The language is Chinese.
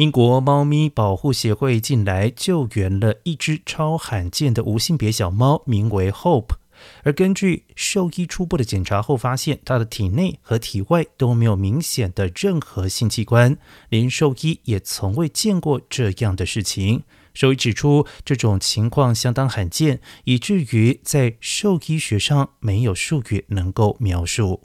英国猫咪保护协会近来救援了一只超罕见的无性别小猫，名为 HOPE 而根据兽医初步的检查后发现，它的体内和体外都没有明显的任何性器官，连兽医也从未见过这样的事情。兽医指出这种情况相当罕见，以至于在兽医学上没有术语能够描述。